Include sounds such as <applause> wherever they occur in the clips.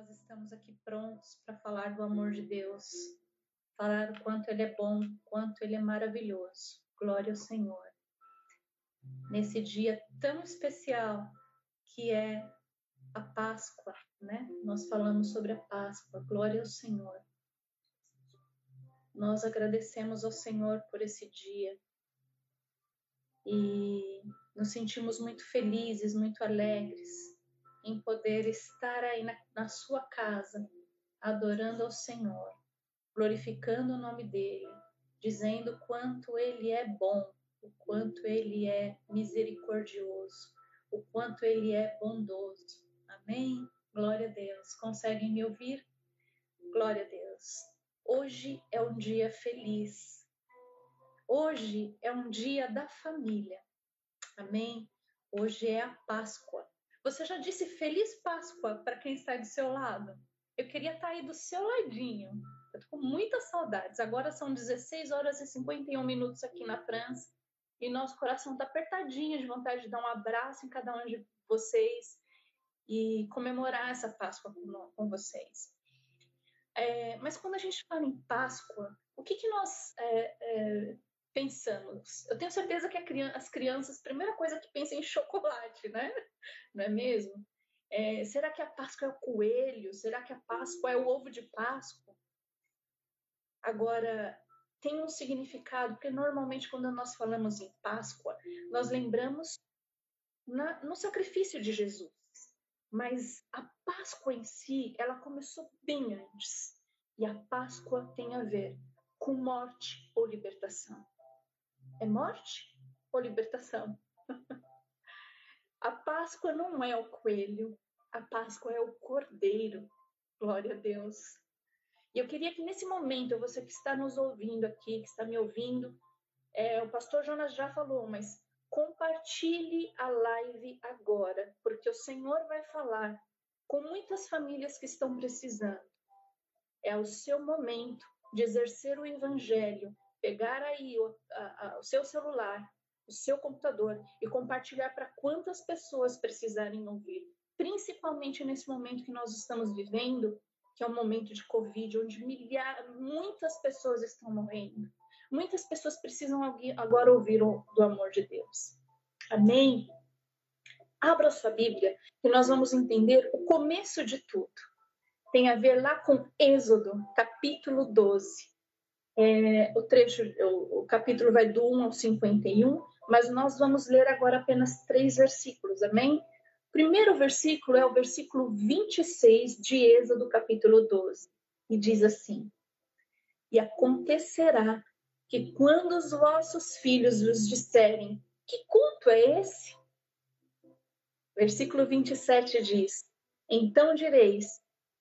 nós estamos aqui prontos para falar do amor de Deus, falar o quanto Ele é bom, quanto Ele é maravilhoso. Glória ao Senhor. Nesse dia tão especial que é a Páscoa, né? Nós falamos sobre a Páscoa. Glória ao Senhor. Nós agradecemos ao Senhor por esse dia e nos sentimos muito felizes, muito alegres em poder estar aí na, na sua casa, adorando ao Senhor, glorificando o nome dele, dizendo quanto ele é bom, o quanto ele é misericordioso, o quanto ele é bondoso. Amém? Glória a Deus. Conseguem me ouvir? Glória a Deus. Hoje é um dia feliz. Hoje é um dia da família. Amém? Hoje é a Páscoa. Você já disse Feliz Páscoa para quem está do seu lado? Eu queria estar aí do seu ladinho. Eu tô com muitas saudades. Agora são 16 horas e 51 minutos aqui na França e nosso coração está apertadinho de vontade de dar um abraço em cada um de vocês e comemorar essa Páscoa com, com vocês. É, mas quando a gente fala em Páscoa, o que, que nós é, é, pensamos. Eu tenho certeza que criança, as crianças, primeira coisa que pensam é em chocolate, né? <laughs> Não é mesmo? É, será que a Páscoa é o coelho? Será que a Páscoa é o ovo de Páscoa? Agora, tem um significado, porque normalmente quando nós falamos em Páscoa, nós lembramos na, no sacrifício de Jesus. Mas a Páscoa em si, ela começou bem antes. E a Páscoa tem a ver com morte ou libertação. É morte ou libertação? <laughs> a Páscoa não é o coelho, a Páscoa é o cordeiro. Glória a Deus. E eu queria que nesse momento, você que está nos ouvindo aqui, que está me ouvindo, é, o pastor Jonas já falou, mas compartilhe a live agora, porque o Senhor vai falar com muitas famílias que estão precisando. É o seu momento de exercer o evangelho pegar aí o, a, a, o seu celular, o seu computador e compartilhar para quantas pessoas precisarem ouvir, principalmente nesse momento que nós estamos vivendo, que é um momento de Covid, onde milhares, muitas pessoas estão morrendo. Muitas pessoas precisam agora ouvir o, do amor de Deus. Amém? Abra sua Bíblia e nós vamos entender o começo de tudo. Tem a ver lá com Êxodo, capítulo 12. É, o trecho, o, o capítulo vai do 1 ao 51, mas nós vamos ler agora apenas três versículos, amém? O primeiro versículo é o versículo 26 de Êxodo, capítulo 12, e diz assim: E acontecerá que quando os vossos filhos vos disserem: Que culto é esse? Versículo 27 diz: Então direis: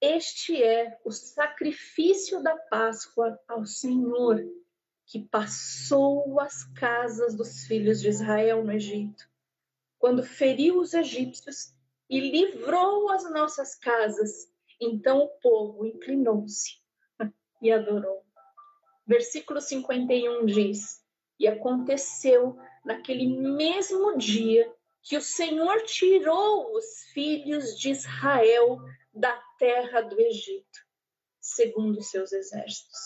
este é o sacrifício da Páscoa ao Senhor, que passou as casas dos filhos de Israel no Egito, quando feriu os egípcios e livrou as nossas casas. Então o povo inclinou-se e adorou. Versículo 51 diz: E aconteceu naquele mesmo dia que o Senhor tirou os filhos de Israel da terra do Egito, segundo seus exércitos.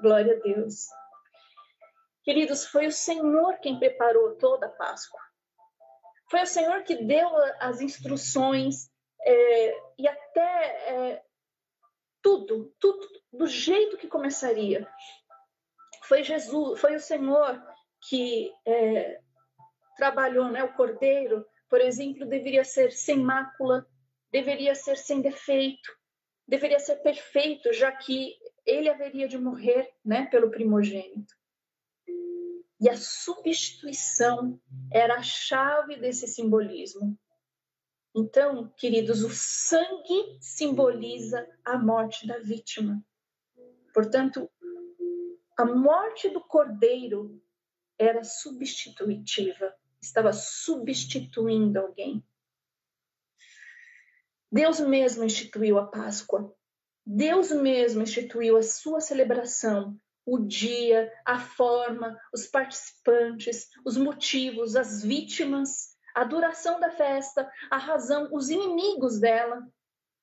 Glória a Deus. Queridos, foi o Senhor quem preparou toda a Páscoa. Foi o Senhor que deu as instruções é, e até é, tudo, tudo do jeito que começaria. Foi Jesus, foi o Senhor que é, trabalhou, né? O cordeiro, por exemplo, deveria ser sem mácula, deveria ser sem defeito, deveria ser perfeito, já que ele haveria de morrer né, pelo primogênito. E a substituição era a chave desse simbolismo. Então, queridos, o sangue simboliza a morte da vítima. Portanto, a morte do cordeiro era substitutiva, estava substituindo alguém. Deus mesmo instituiu a Páscoa. Deus mesmo instituiu a sua celebração, o dia, a forma, os participantes, os motivos, as vítimas, a duração da festa, a razão, os inimigos dela.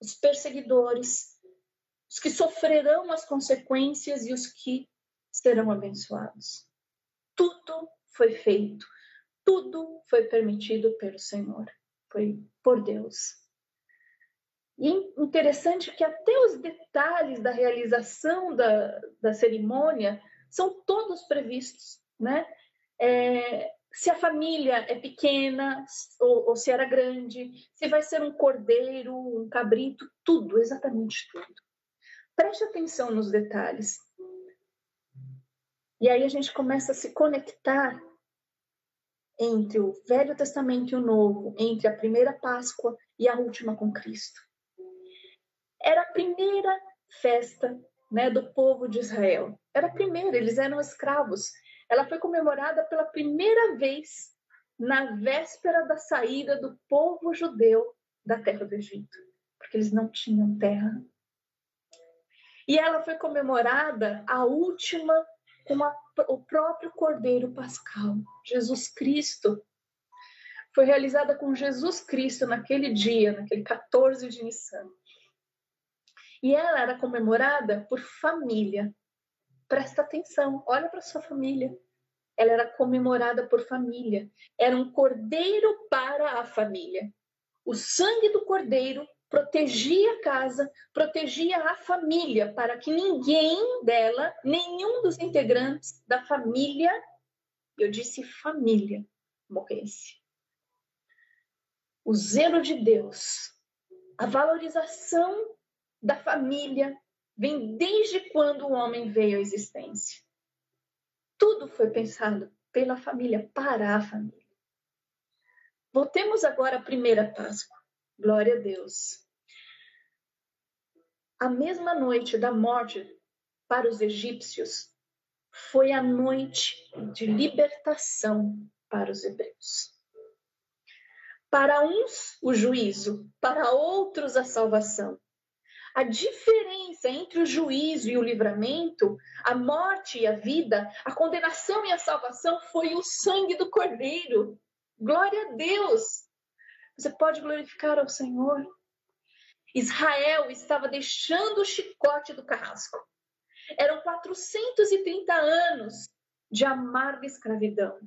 os perseguidores, os que sofrerão as consequências e os que serão abençoados. Tudo foi feito, tudo foi permitido pelo Senhor, foi por Deus. E interessante que até os detalhes da realização da, da cerimônia são todos previstos, né? É, se a família é pequena ou, ou, se era grande, se vai ser um cordeiro, um cabrito, tudo, exatamente tudo. Preste atenção nos detalhes. E aí a gente começa a se conectar entre o Velho Testamento e o Novo, entre a primeira Páscoa e a última com Cristo. Era a primeira festa né, do povo de Israel. Era a primeira, eles eram escravos. Ela foi comemorada pela primeira vez na véspera da saída do povo judeu da terra do Egito, porque eles não tinham terra. E ela foi comemorada a última com a, o próprio Cordeiro Pascal, Jesus Cristo. Foi realizada com Jesus Cristo naquele dia, naquele 14 de Nissan. E ela era comemorada por família. Presta atenção, olha para sua família. Ela era comemorada por família. Era um cordeiro para a família. O sangue do cordeiro protegia a casa, protegia a família, para que ninguém dela, nenhum dos integrantes da família, eu disse família, morresse. O zelo de Deus, a valorização da família vem desde quando o homem veio à existência. Tudo foi pensado pela família, para a família. Voltemos agora à primeira Páscoa. Glória a Deus. A mesma noite da morte para os egípcios foi a noite de libertação para os hebreus. Para uns, o juízo, para outros, a salvação. A diferença entre o juízo e o livramento, a morte e a vida, a condenação e a salvação foi o sangue do Cordeiro. Glória a Deus! Você pode glorificar ao Senhor. Israel estava deixando o chicote do carrasco. Eram 430 anos de amarga escravidão.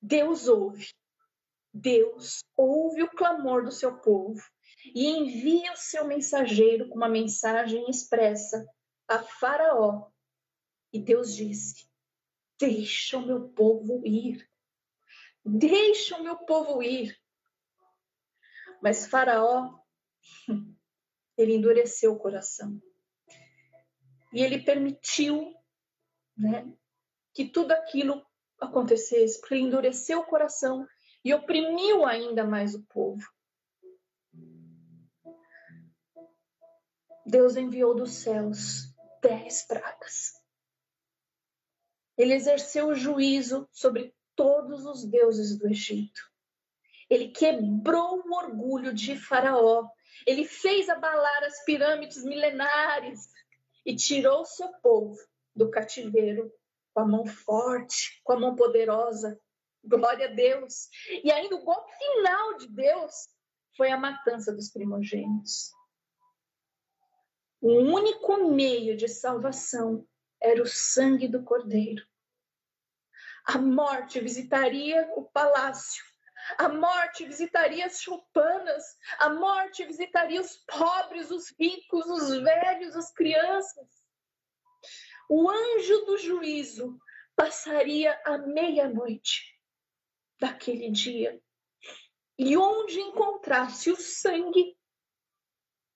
Deus ouve. Deus ouve o clamor do seu povo e envia o seu mensageiro com uma mensagem expressa a Faraó. E Deus disse: Deixa o meu povo ir. Deixa o meu povo ir. Mas Faraó, <laughs> ele endureceu o coração. E ele permitiu né, que tudo aquilo acontecesse, porque ele endureceu o coração e oprimiu ainda mais o povo. Deus enviou dos céus dez pragas. Ele exerceu o juízo sobre todos os deuses do Egito. Ele quebrou o orgulho de Faraó. Ele fez abalar as pirâmides milenares e tirou seu povo do cativeiro com a mão forte, com a mão poderosa. Glória a Deus. E ainda o golpe final de Deus foi a matança dos primogênitos. O único meio de salvação era o sangue do Cordeiro. A morte visitaria o palácio, a morte visitaria as choupanas, a morte visitaria os pobres, os ricos, os velhos, as crianças. O anjo do juízo passaria à meia-noite daquele dia, e onde encontrasse o sangue,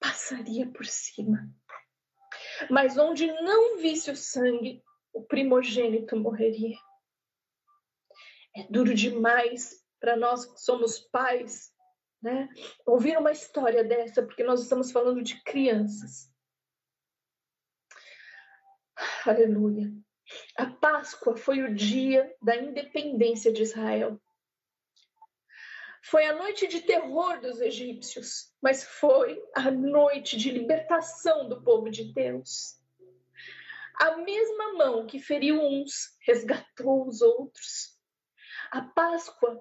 passaria por cima. Mas onde não visse o sangue, o primogênito morreria. É duro demais para nós que somos pais, né? Ouvir uma história dessa, porque nós estamos falando de crianças. Aleluia. A Páscoa foi o dia da independência de Israel. Foi a noite de terror dos egípcios, mas foi a noite de libertação do povo de Deus. A mesma mão que feriu uns resgatou os outros. A Páscoa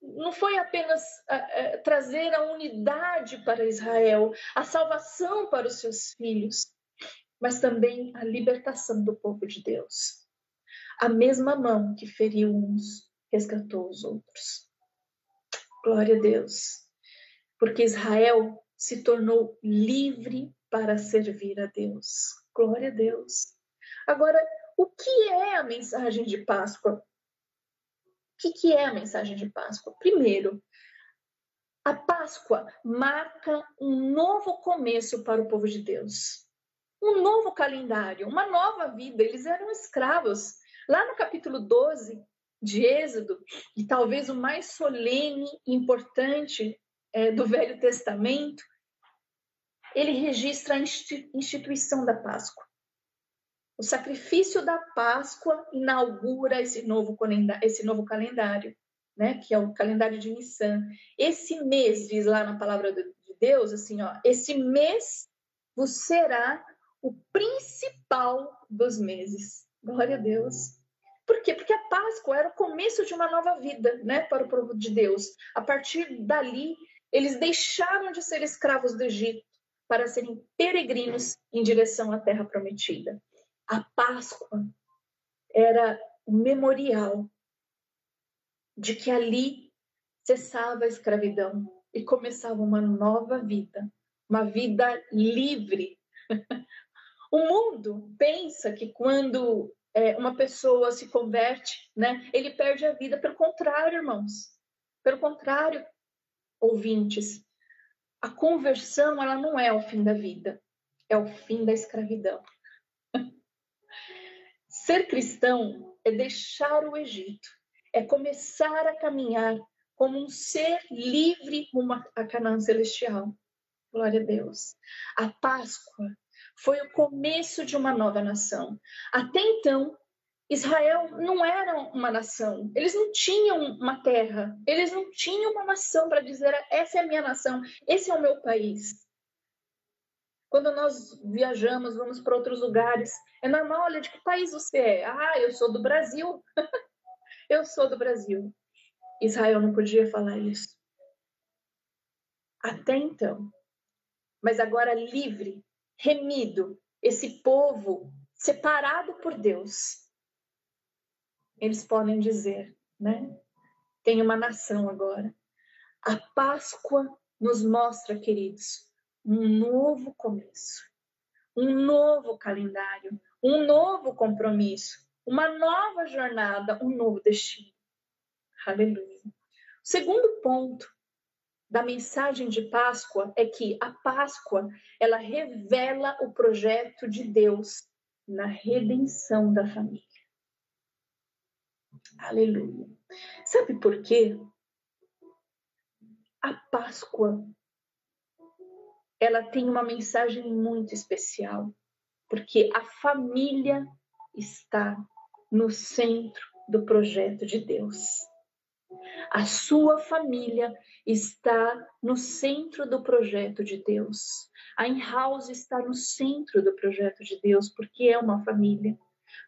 não foi apenas uh, uh, trazer a unidade para Israel, a salvação para os seus filhos, mas também a libertação do povo de Deus. A mesma mão que feriu uns resgatou os outros. Glória a Deus. Porque Israel se tornou livre para servir a Deus. Glória a Deus. Agora, o que é a mensagem de Páscoa? O que, que é a mensagem de Páscoa? Primeiro, a Páscoa marca um novo começo para o povo de Deus. Um novo calendário, uma nova vida. Eles eram escravos. Lá no capítulo 12 de Êxodo, e talvez o mais solene e importante é, do Velho Testamento, ele registra a instituição da Páscoa. O sacrifício da Páscoa inaugura esse novo, esse novo calendário, né? que é o calendário de Nissan. Esse mês, diz lá na palavra de Deus, assim, ó, esse mês vos será o principal dos meses. Glória a Deus. Por quê? Porque a Páscoa era o começo de uma nova vida, né, para o povo de Deus. A partir dali, eles deixaram de ser escravos do Egito para serem peregrinos em direção à terra prometida a Páscoa era o memorial de que ali cessava a escravidão e começava uma nova vida, uma vida livre. <laughs> o mundo pensa que quando é, uma pessoa se converte, né, ele perde a vida. Pelo contrário, irmãos. Pelo contrário, ouvintes, a conversão ela não é o fim da vida, é o fim da escravidão. <laughs> Ser cristão é deixar o Egito, é começar a caminhar como um ser livre rumo a Canaã celestial. Glória a Deus. A Páscoa foi o começo de uma nova nação. Até então, Israel não era uma nação, eles não tinham uma terra, eles não tinham uma nação para dizer: essa é a minha nação, esse é o meu país. Quando nós viajamos, vamos para outros lugares, é normal, olha, de que país você é? Ah, eu sou do Brasil. <laughs> eu sou do Brasil. Israel não podia falar isso. Até então. Mas agora livre, remido, esse povo separado por Deus. Eles podem dizer, né? Tem uma nação agora. A Páscoa nos mostra, queridos, um novo começo, um novo calendário, um novo compromisso, uma nova jornada, um novo destino. Aleluia. O segundo ponto da mensagem de Páscoa é que a Páscoa, ela revela o projeto de Deus na redenção da família. Aleluia. Sabe por quê? A Páscoa ela tem uma mensagem muito especial, porque a família está no centro do projeto de Deus. A sua família está no centro do projeto de Deus. A in-house está no centro do projeto de Deus, porque é uma família.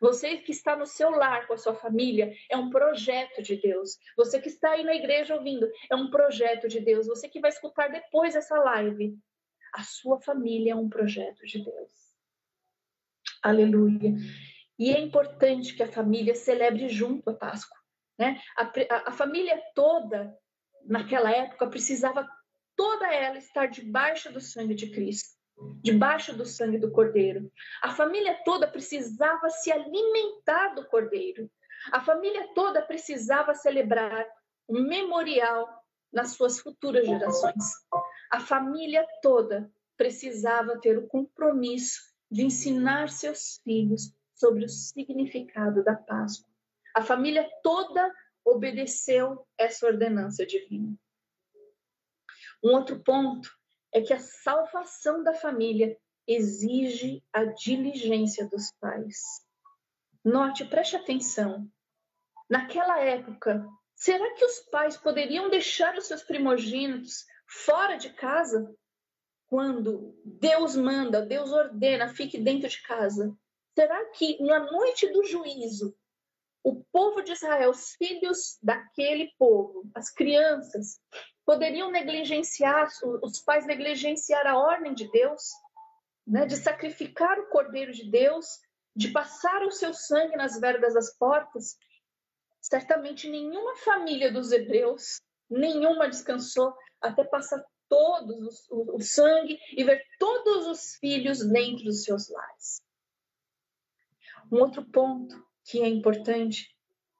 Você que está no seu lar com a sua família é um projeto de Deus. Você que está aí na igreja ouvindo é um projeto de Deus. Você que vai escutar depois essa live a sua família é um projeto de Deus. Aleluia. E é importante que a família celebre junto a Páscoa. Né? A, a, família toda, naquela época, precisava toda ela estar debaixo do sangue de Cristo, debaixo do sangue do Cordeiro. A família toda precisava se alimentar do Cordeiro. A família toda precisava celebrar um memorial nas suas futuras gerações. A família toda precisava ter o compromisso de ensinar seus filhos sobre o significado da Páscoa. A família toda obedeceu essa ordenança divina. Um outro ponto é que a salvação da família exige a diligência dos pais. Note, preste atenção. Naquela época, Será que os pais poderiam deixar os seus primogênitos fora de casa? Quando Deus manda, Deus ordena, fique dentro de casa. Será que na noite do juízo o povo de Israel, os filhos daquele povo, as crianças, poderiam negligenciar, os pais negligenciar a ordem de Deus, né, de sacrificar o cordeiro de Deus, de passar o seu sangue nas vergas das portas. Certamente nenhuma família dos hebreus, nenhuma descansou até passar todos o, o sangue e ver todos os filhos dentro dos seus lares. Um outro ponto que é importante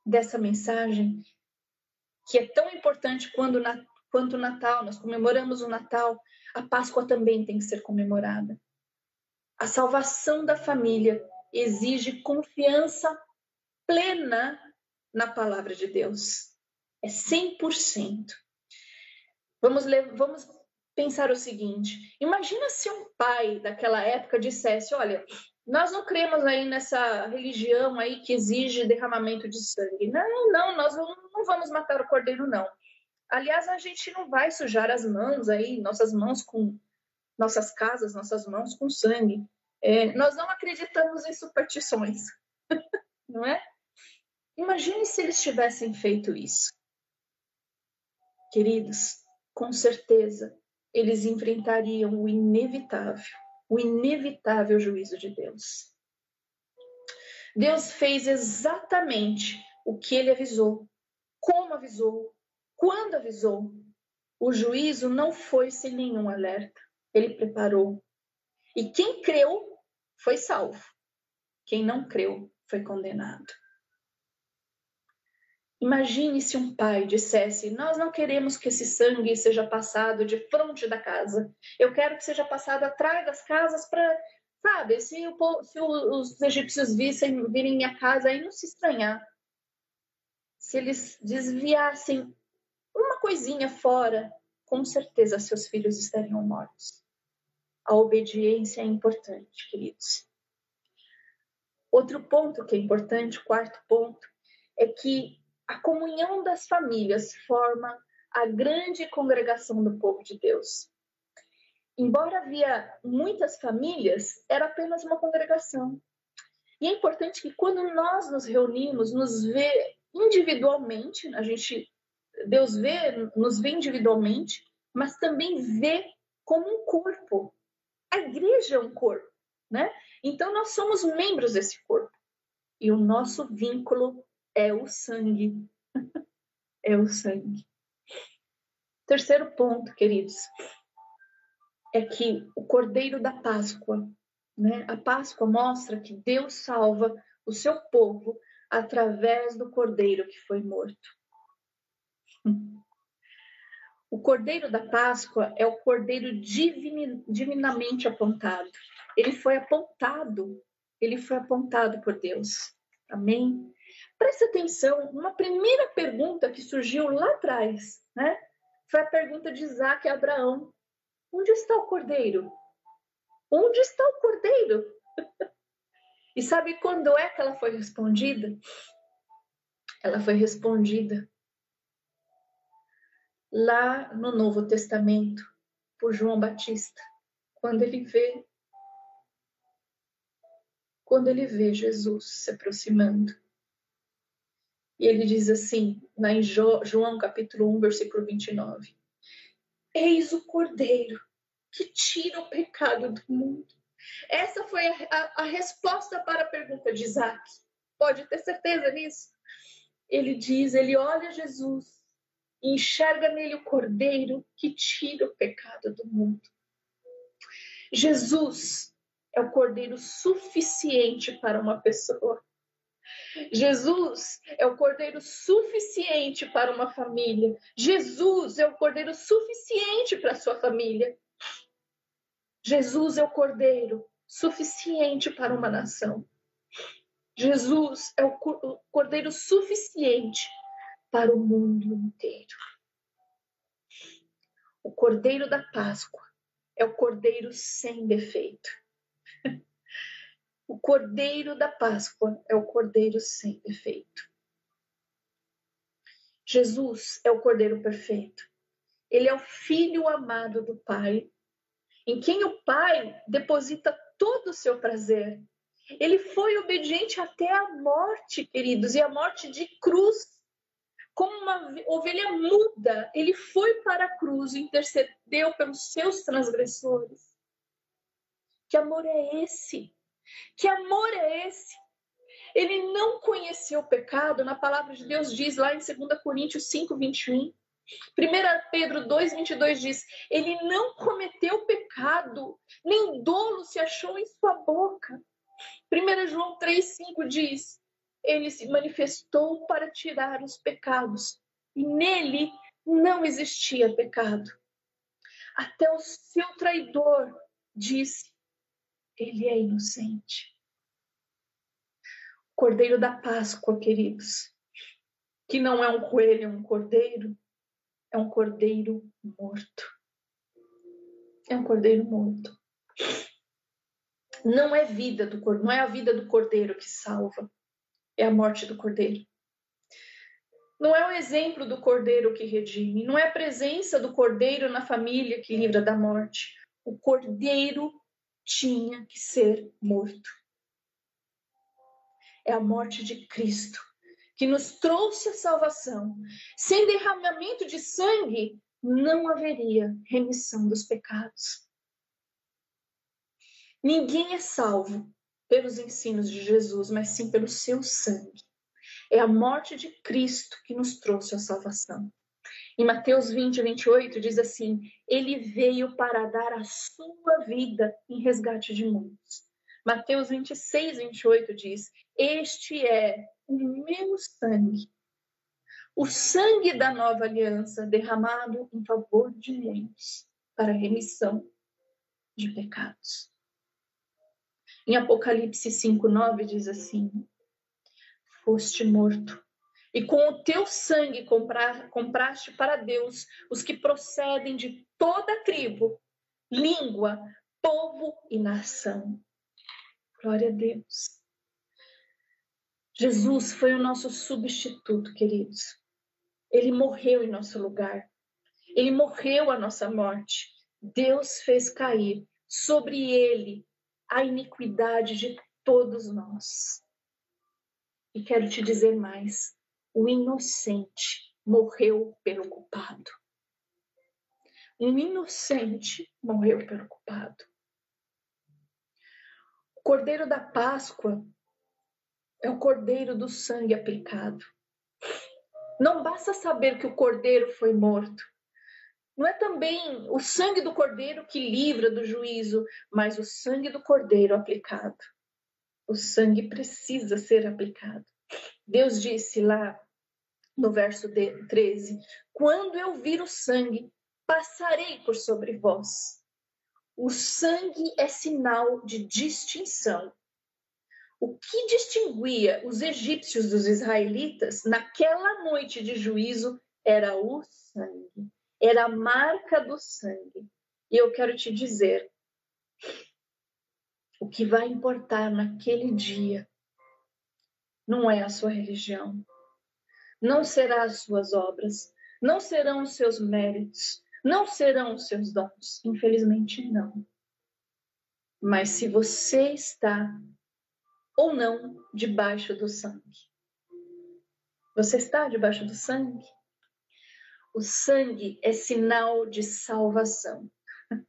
dessa mensagem, que é tão importante quando, quanto o Natal, nós comemoramos o Natal, a Páscoa também tem que ser comemorada. A salvação da família exige confiança plena na palavra de Deus. É 100%. Vamos, vamos pensar o seguinte: imagina se um pai daquela época dissesse: Olha, nós não cremos aí nessa religião aí que exige derramamento de sangue. Não, não, nós não, vamos matar o cordeiro, não. Aliás, a gente não vai sujar as mãos aí, nossas mãos com nossas casas, nossas mãos com sangue. É, nós não acreditamos em superstições, <laughs> não é? Imagine se eles tivessem feito isso. Queridos, com certeza eles enfrentariam o inevitável o inevitável juízo de Deus. Deus fez exatamente o que ele avisou, como avisou, quando avisou. O juízo não foi sem nenhum alerta. Ele preparou. E quem creu foi salvo. Quem não creu foi condenado. Imagine se um pai dissesse: Nós não queremos que esse sangue seja passado de frente da casa. Eu quero que seja passado atrás das casas para, sabe, se, o, se os egípcios vissem, virem minha casa, aí não se estranhar. Se eles desviassem uma coisinha fora, com certeza seus filhos estariam mortos. A obediência é importante, queridos. Outro ponto que é importante, quarto ponto, é que a comunhão das famílias forma a grande congregação do povo de Deus. Embora havia muitas famílias, era apenas uma congregação. E é importante que quando nós nos reunimos, nos vê individualmente, a gente Deus vê, nos vê individualmente, mas também vê como um corpo. A igreja é um corpo, né? Então nós somos membros desse corpo. E o nosso vínculo é o sangue. é o sangue. Terceiro ponto, queridos, é que o Cordeiro da Páscoa, né? A Páscoa mostra que Deus salva o seu povo através do Cordeiro que foi morto. O Cordeiro da Páscoa é o Cordeiro divin, divinamente apontado. Ele foi apontado, ele foi apontado por Deus. Amém? Preste atenção, uma primeira pergunta que surgiu lá atrás, né? Foi a pergunta de Isaac a Abraão: Onde está o cordeiro? Onde está o cordeiro? <laughs> e sabe quando é que ela foi respondida? Ela foi respondida lá no Novo Testamento por João Batista, quando ele vê quando ele vê Jesus se aproximando. E ele diz assim, lá em João capítulo 1, versículo 29. Eis o Cordeiro que tira o pecado do mundo. Essa foi a, a, a resposta para a pergunta de Isaac. Pode ter certeza nisso. Ele diz, ele olha Jesus e enxerga nele o Cordeiro que tira o pecado do mundo. Jesus é o Cordeiro suficiente para uma pessoa. Jesus é o cordeiro suficiente para uma família. Jesus é o cordeiro suficiente para sua família. Jesus é o cordeiro suficiente para uma nação. Jesus é o cordeiro suficiente para o mundo inteiro. O cordeiro da Páscoa é o cordeiro sem defeito. O cordeiro da Páscoa é o cordeiro sem defeito. Jesus é o cordeiro perfeito. Ele é o filho amado do Pai, em quem o Pai deposita todo o seu prazer. Ele foi obediente até a morte, queridos, e a morte de cruz. Como uma ovelha muda, ele foi para a cruz e intercedeu pelos seus transgressores. Que amor é esse? Que amor é esse? Ele não conheceu o pecado, na palavra de Deus diz lá em 2 Coríntios 5, 21. 1 Pedro 2, 22 diz: Ele não cometeu pecado, nem dolo se achou em sua boca. 1 João 3, 5 diz: Ele se manifestou para tirar os pecados, e nele não existia pecado. Até o seu traidor disse: Ele é inocente. Cordeiro da Páscoa, queridos, que não é um coelho, é um cordeiro, é um cordeiro morto. É um cordeiro morto. Não é vida do não é a vida do cordeiro que salva, é a morte do cordeiro. Não é o exemplo do cordeiro que redime, não é a presença do cordeiro na família que livra da morte. O cordeiro tinha que ser morto. É a morte de Cristo que nos trouxe a salvação. Sem derramamento de sangue, não haveria remissão dos pecados. Ninguém é salvo pelos ensinos de Jesus, mas sim pelo seu sangue. É a morte de Cristo que nos trouxe a salvação. Em Mateus 20, 28, diz assim: Ele veio para dar a sua vida em resgate de muitos. Mateus 26, 28 diz: Este é o meu sangue, o sangue da nova aliança derramado em favor de muitos para remissão de pecados. Em Apocalipse 5:9 diz assim: Foste morto, e com o teu sangue comprar, compraste para Deus os que procedem de toda tribo, língua, povo e nação. Glória a Deus. Jesus foi o nosso substituto, queridos. Ele morreu em nosso lugar. Ele morreu a nossa morte. Deus fez cair sobre ele a iniquidade de todos nós. E quero te dizer mais: o inocente morreu pelo culpado. Um inocente morreu pelo culpado. O cordeiro da Páscoa é o cordeiro do sangue aplicado. Não basta saber que o cordeiro foi morto. Não é também o sangue do cordeiro que livra do juízo, mas o sangue do cordeiro aplicado. O sangue precisa ser aplicado. Deus disse lá no verso 13: Quando eu vir o sangue, passarei por sobre vós. O sangue é sinal de distinção. O que distinguia os egípcios dos israelitas naquela noite de juízo era o sangue era a marca do sangue. E eu quero te dizer, o que vai importar naquele dia não é a sua religião, não será as suas obras, não serão os seus méritos, não serão os seus dons. Infelizmente, não. Mas se você está ou não debaixo do sangue. Você está debaixo do sangue? O sangue é sinal de salvação. <laughs>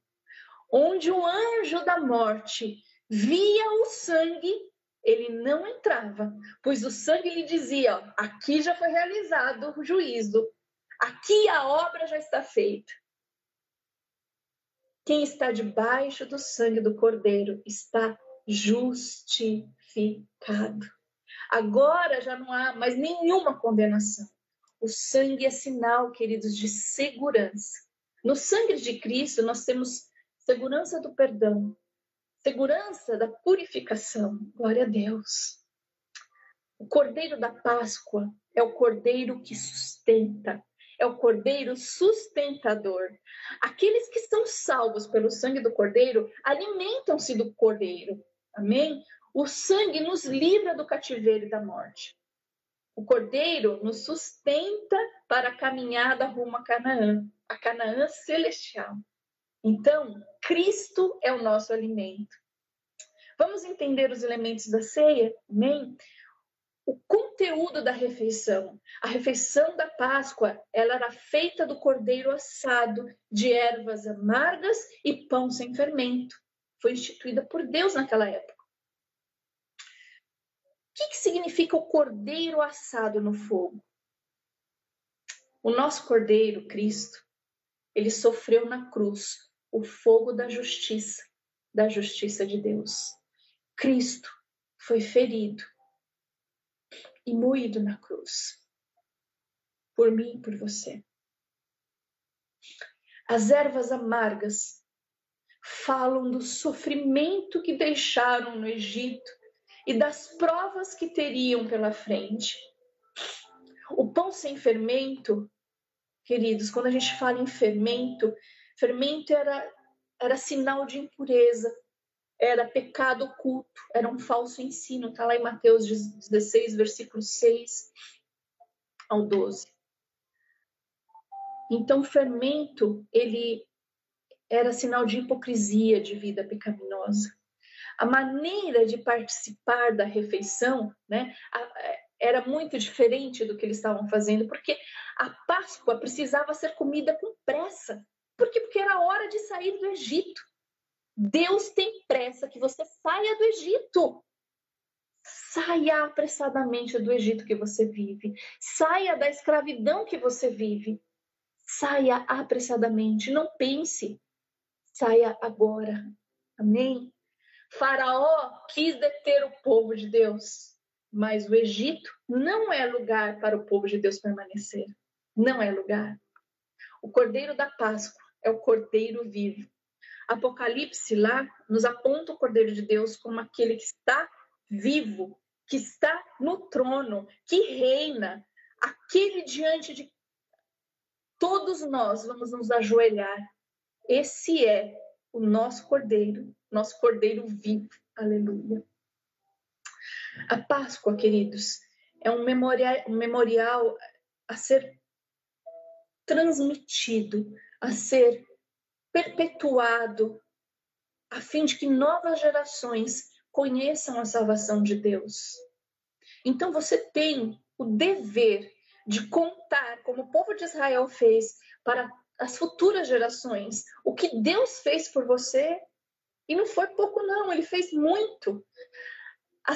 Onde o anjo da morte via o sangue, ele não entrava, pois o sangue lhe dizia: ó, aqui já foi realizado o juízo, aqui a obra já está feita. Quem está debaixo do sangue do Cordeiro está justificado. Agora já não há mais nenhuma condenação. O sangue é sinal, queridos, de segurança. No sangue de Cristo, nós temos segurança do perdão, segurança da purificação. Glória a Deus. O cordeiro da Páscoa é o cordeiro que sustenta, é o cordeiro sustentador. Aqueles que são salvos pelo sangue do cordeiro alimentam-se do cordeiro. Amém? O sangue nos livra do cativeiro e da morte. O cordeiro nos sustenta para a caminhada rumo a Canaã, a Canaã celestial. Então, Cristo é o nosso alimento. Vamos entender os elementos da ceia? Amém? O conteúdo da refeição. A refeição da Páscoa, ela era feita do cordeiro assado, de ervas amargas e pão sem fermento. Foi instituída por Deus naquela época. O que, que significa o cordeiro assado no fogo? O nosso cordeiro, Cristo, ele sofreu na cruz o fogo da justiça, da justiça de Deus. Cristo foi ferido e moído na cruz. Por mim e por você. As ervas amargas falam do sofrimento que deixaram no Egito e das provas que teriam pela frente. O pão sem fermento, queridos, quando a gente fala em fermento, fermento era, era sinal de impureza, era pecado oculto, era um falso ensino. Está lá em Mateus 16, versículo 6 ao 12. Então, fermento, ele era sinal de hipocrisia, de vida pecaminosa. A maneira de participar da refeição né, era muito diferente do que eles estavam fazendo, porque a Páscoa precisava ser comida com pressa. Por quê? Porque era hora de sair do Egito. Deus tem pressa que você saia do Egito. Saia apressadamente do Egito que você vive. Saia da escravidão que você vive. Saia apressadamente. Não pense. Saia agora. Amém? Faraó quis deter o povo de Deus, mas o Egito não é lugar para o povo de Deus permanecer. Não é lugar. O cordeiro da Páscoa é o cordeiro vivo Apocalipse lá nos aponta o Cordeiro de Deus como aquele que está vivo, que está no trono, que reina, aquele diante de todos nós vamos nos ajoelhar. Esse é o nosso Cordeiro, nosso Cordeiro vivo. Aleluia. A Páscoa, queridos, é um memorial, um memorial a ser transmitido, a ser perpetuado, a fim de que novas gerações conheçam a salvação de Deus. Então você tem o dever de contar, como o povo de Israel fez, para as futuras gerações, o que Deus fez por você. E não foi pouco, não, ele fez muito. A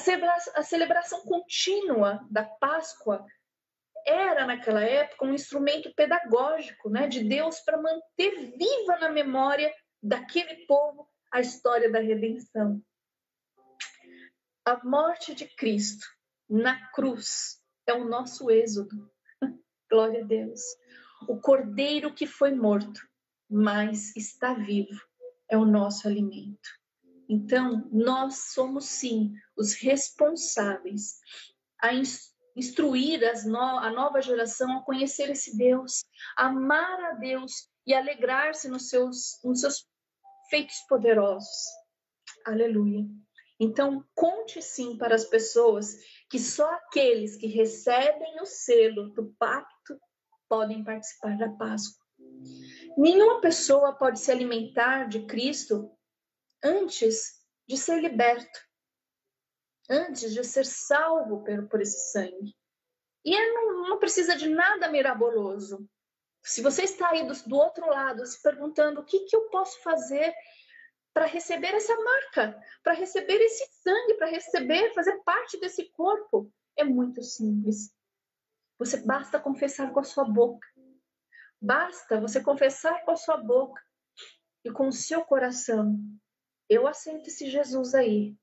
celebração, contínua da Páscoa era naquela época um instrumento pedagógico né, de Deus para manter viva na memória daquele povo a história da redenção. A morte de Cristo na cruz é o nosso êxodo. <laughs> Glória a Deus. O cordeiro que foi morto, mas está vivo, é o nosso alimento. Então, nós somos sim os responsáveis a instruir no, a nova geração a conhecer esse Deus, amar a Deus e alegrar-se nos seus, nos seus feitos poderosos. Aleluia. Então, conte sim para as pessoas que só aqueles que recebem o selo do pacto podem participar da Páscoa. Nenhuma pessoa pode se alimentar de Cristo antes de ser liberto antes de ser salvo por, por esse sangue. E é, não, não precisa de nada miraboloso. Se você está aí do, do outro lado se perguntando o que, que eu posso fazer para receber essa marca, para receber esse sangue, para receber, fazer parte desse corpo, é muito simples. Você basta confessar com a sua boca. Basta você confessar com a sua boca e com o seu coração. Eu aceito esse Jesus aí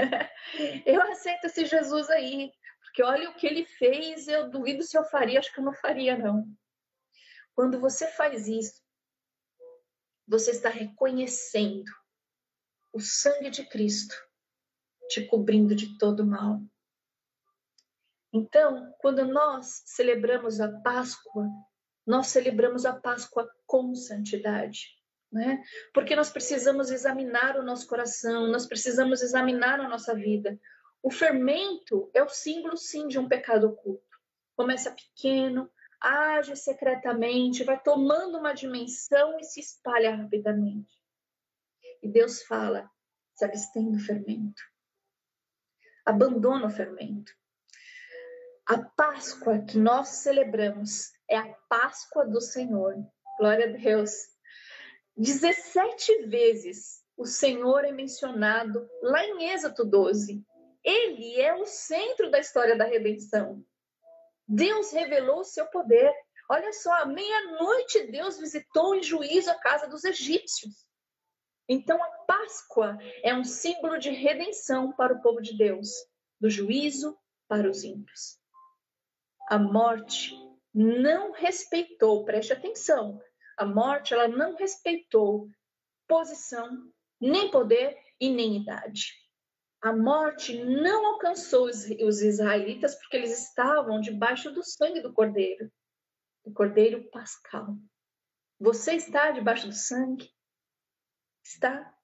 <laughs> eu aceito esse Jesus aí, porque olha o que ele fez, eu duvido se eu faria, acho que eu não faria, não. Quando você faz isso, você está reconhecendo o sangue de Cristo te cobrindo de todo mal. Então, quando nós celebramos a Páscoa, nós celebramos a Páscoa com santidade né? Porque nós precisamos examinar o nosso coração, nós precisamos examinar a nossa vida. O fermento é o símbolo, sim, de um pecado oculto. Começa pequeno, age secretamente, vai tomando uma dimensão e se espalha rapidamente. E Deus fala: se abstém do fermento. Abandona o fermento. A Páscoa que nós celebramos é a Páscoa do Senhor. Glória a Deus. 17 vezes o Senhor é mencionado lá em Êxodo 12. Ele é o centro da história da redenção. Deus revelou o seu poder. Olha só, à meia-noite Deus visitou em juízo a casa dos egípcios. Então a Páscoa é um símbolo de redenção para o povo de Deus, do juízo para os ímpios a morte não respeitou, preste atenção, a morte ela não respeitou posição, nem poder e nem idade. A morte não alcançou os, os israelitas porque eles estavam debaixo do sangue do cordeiro, do cordeiro pascal. Você está debaixo do sangue? Está?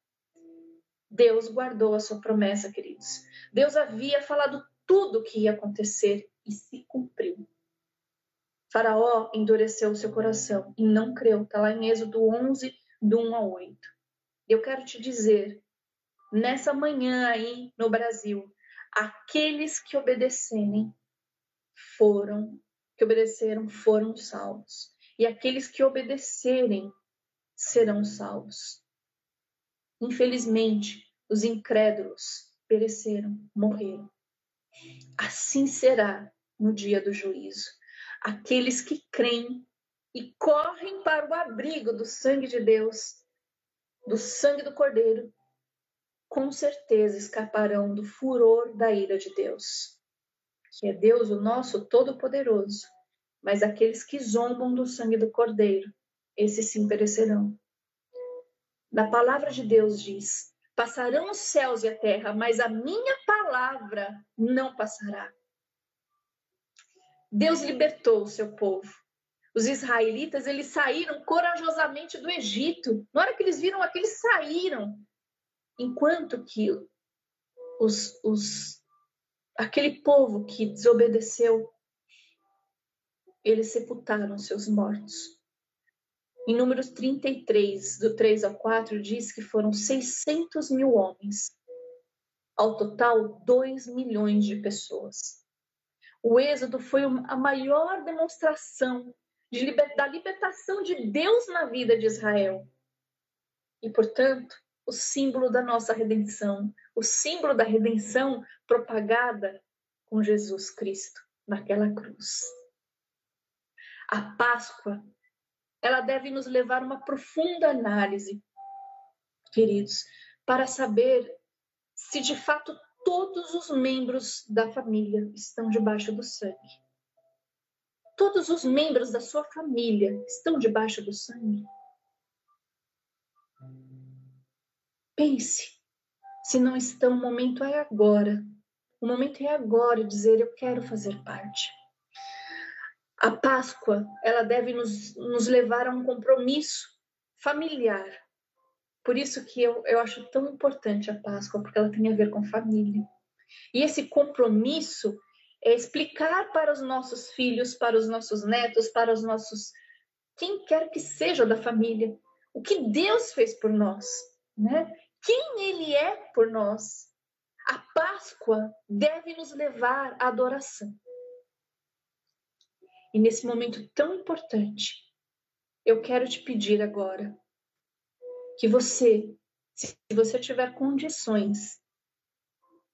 Deus guardou a sua promessa, queridos. Deus havia falado tudo o que ia acontecer e se cumpriu. Faraó endureceu o seu coração e não creu. Está lá em Êxodo 11, do 1 a 8. Eu quero te dizer, nessa manhã aí no Brasil, aqueles que obedecerem foram, que obedeceram foram salvos. E aqueles que obedecerem serão salvos. Infelizmente, os incrédulos pereceram, morreram. Assim será no dia do juízo. Aqueles que creem e correm para o abrigo do sangue de Deus, do sangue do Cordeiro, com certeza escaparão do furor da ira de Deus, que é Deus, o nosso Todo-Poderoso. Mas aqueles que zombam do sangue do Cordeiro, esses sim perecerão. Na palavra de Deus diz: Passarão os céus e a terra, mas a minha palavra não passará. Deus libertou o seu povo. Os israelitas, eles saíram corajosamente do Egito. Na hora que eles viram aquilo, eles saíram. Enquanto que os, os, aquele povo que desobedeceu, eles sepultaram seus mortos. Em Números 33, do 3 ao 4, diz que foram 600 mil homens. Ao total, 2 milhões de pessoas. O êxodo foi a maior demonstração de liber... da libertação de Deus na vida de Israel. E, portanto, o símbolo da nossa redenção, o símbolo da redenção propagada com Jesus Cristo naquela cruz. A Páscoa, ela deve nos levar a uma profunda análise, queridos, para saber se de fato todos os membros da família estão debaixo do sangue. Todos os membros da sua família estão debaixo do sangue. Pense, se não estão, o momento é agora. O momento é agora dizer eu quero fazer parte. A Páscoa, ela deve nos, nos levar a um compromisso familiar, por isso que eu, eu acho tão importante a Páscoa, porque ela tem a ver com família. E esse compromisso é explicar para os nossos filhos, para os nossos netos, para os nossos. quem quer que seja da família, o que Deus fez por nós, né? Quem Ele é por nós. A Páscoa deve nos levar à adoração. E nesse momento tão importante, eu quero te pedir agora que você, se você tiver condições,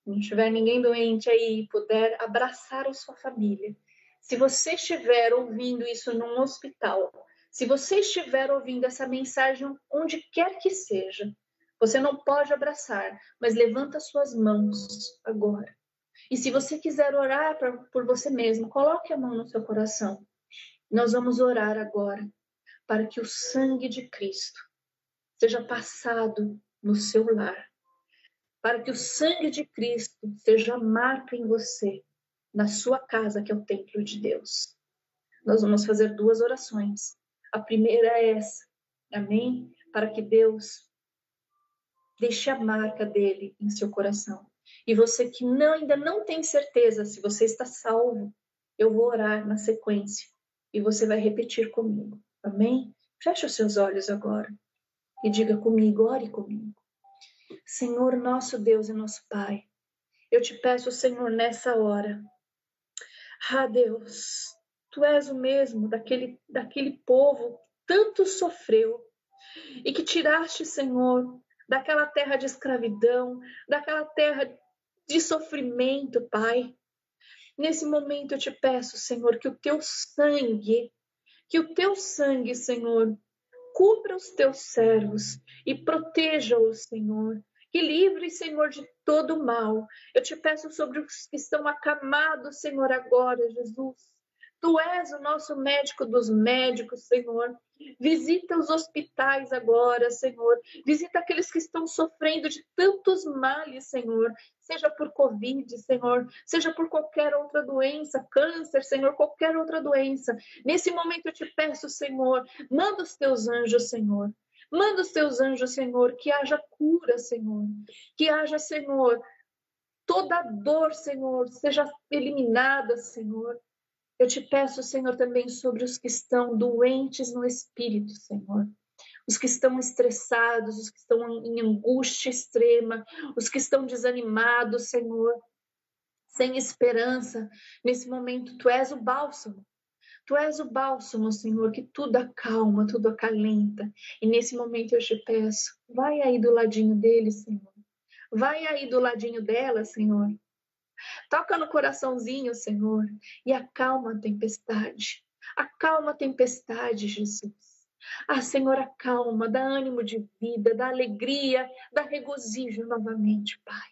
não tiver ninguém doente aí, puder abraçar a sua família. Se você estiver ouvindo isso num hospital, se você estiver ouvindo essa mensagem onde quer que seja, você não pode abraçar, mas levanta suas mãos agora. E se você quiser orar pra, por você mesmo, coloque a mão no seu coração. Nós vamos orar agora para que o sangue de Cristo seja passado no seu lar, para que o sangue de Cristo seja marca em você, na sua casa, que é o templo de Deus. Nós vamos fazer duas orações. A primeira é essa, amém? Para que Deus deixe a marca dele em seu coração. E você que não, ainda não tem certeza se você está salvo, eu vou orar na sequência e você vai repetir comigo, amém? Feche os seus olhos agora e diga comigo, ore comigo. Senhor, nosso Deus e nosso Pai, eu te peço, Senhor, nessa hora. Ah, Deus, tu és o mesmo daquele, daquele povo que tanto sofreu e que tiraste, Senhor, daquela terra de escravidão, daquela terra de sofrimento, Pai. Nesse momento eu te peço, Senhor, que o teu sangue, que o teu sangue, Senhor, cubra os teus servos e proteja-os, Senhor. Que livre, Senhor, de todo mal. Eu te peço sobre os que estão acamados, Senhor, agora, Jesus. Tu és o nosso médico dos médicos, Senhor. Visita os hospitais agora, Senhor. Visita aqueles que estão sofrendo de tantos males, Senhor. Seja por Covid, Senhor. Seja por qualquer outra doença, câncer, Senhor, qualquer outra doença. Nesse momento eu te peço, Senhor, manda os teus anjos, Senhor. Manda os teus anjos, Senhor, que haja cura, Senhor. Que haja, Senhor, toda dor, Senhor, seja eliminada, Senhor. Eu te peço, Senhor, também sobre os que estão doentes no espírito, Senhor. Os que estão estressados, os que estão em angústia extrema, os que estão desanimados, Senhor, sem esperança. Nesse momento, tu és o bálsamo. Tu és o bálsamo, Senhor, que tudo acalma, tudo acalenta. E nesse momento eu te peço, vai aí do ladinho dele, Senhor. Vai aí do ladinho dela, Senhor. Toca no coraçãozinho, Senhor, e acalma a tempestade. Acalma a tempestade, Jesus. Ah, Senhor, acalma, dá ânimo de vida, dá alegria, dá regozijo novamente, Pai.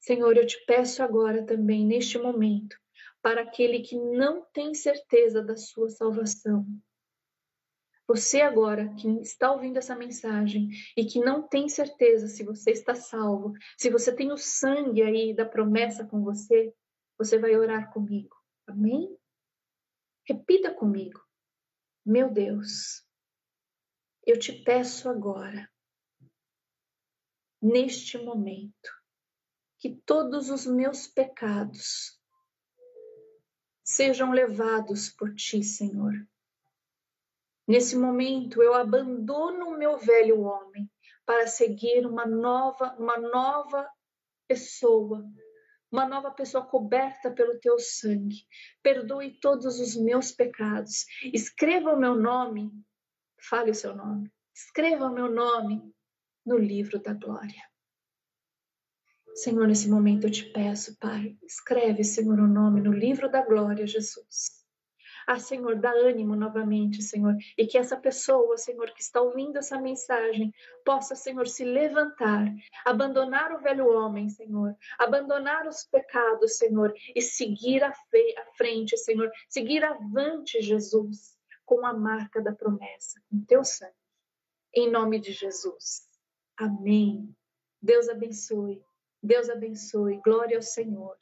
Senhor, eu te peço agora também, neste momento, para aquele que não tem certeza da sua salvação, você agora que está ouvindo essa mensagem e que não tem certeza se você está salvo, se você tem o sangue aí da promessa com você, você vai orar comigo. Amém? Repita comigo. Meu Deus, eu te peço agora, neste momento, que todos os meus pecados sejam levados por ti, Senhor Nesse momento, eu abandono o meu velho homem para seguir uma nova, uma nova pessoa, uma nova pessoa coberta pelo teu sangue. Perdoe todos os meus pecados. Escreva o meu nome, fale o seu nome. Escreva o meu nome no livro da glória. Senhor, nesse momento eu te peço, Pai, escreve, Senhor, o nome no livro da glória, Jesus. Ah, Senhor, dá ânimo novamente, Senhor, e que essa pessoa, Senhor, que está ouvindo essa mensagem, possa, Senhor, se levantar, abandonar o velho homem, Senhor, abandonar os pecados, Senhor, e seguir à frente, Senhor, seguir avante, Jesus, com a marca da promessa, com teu sangue. Em nome de Jesus. Amém. Deus abençoe. Deus abençoe. Glória ao Senhor.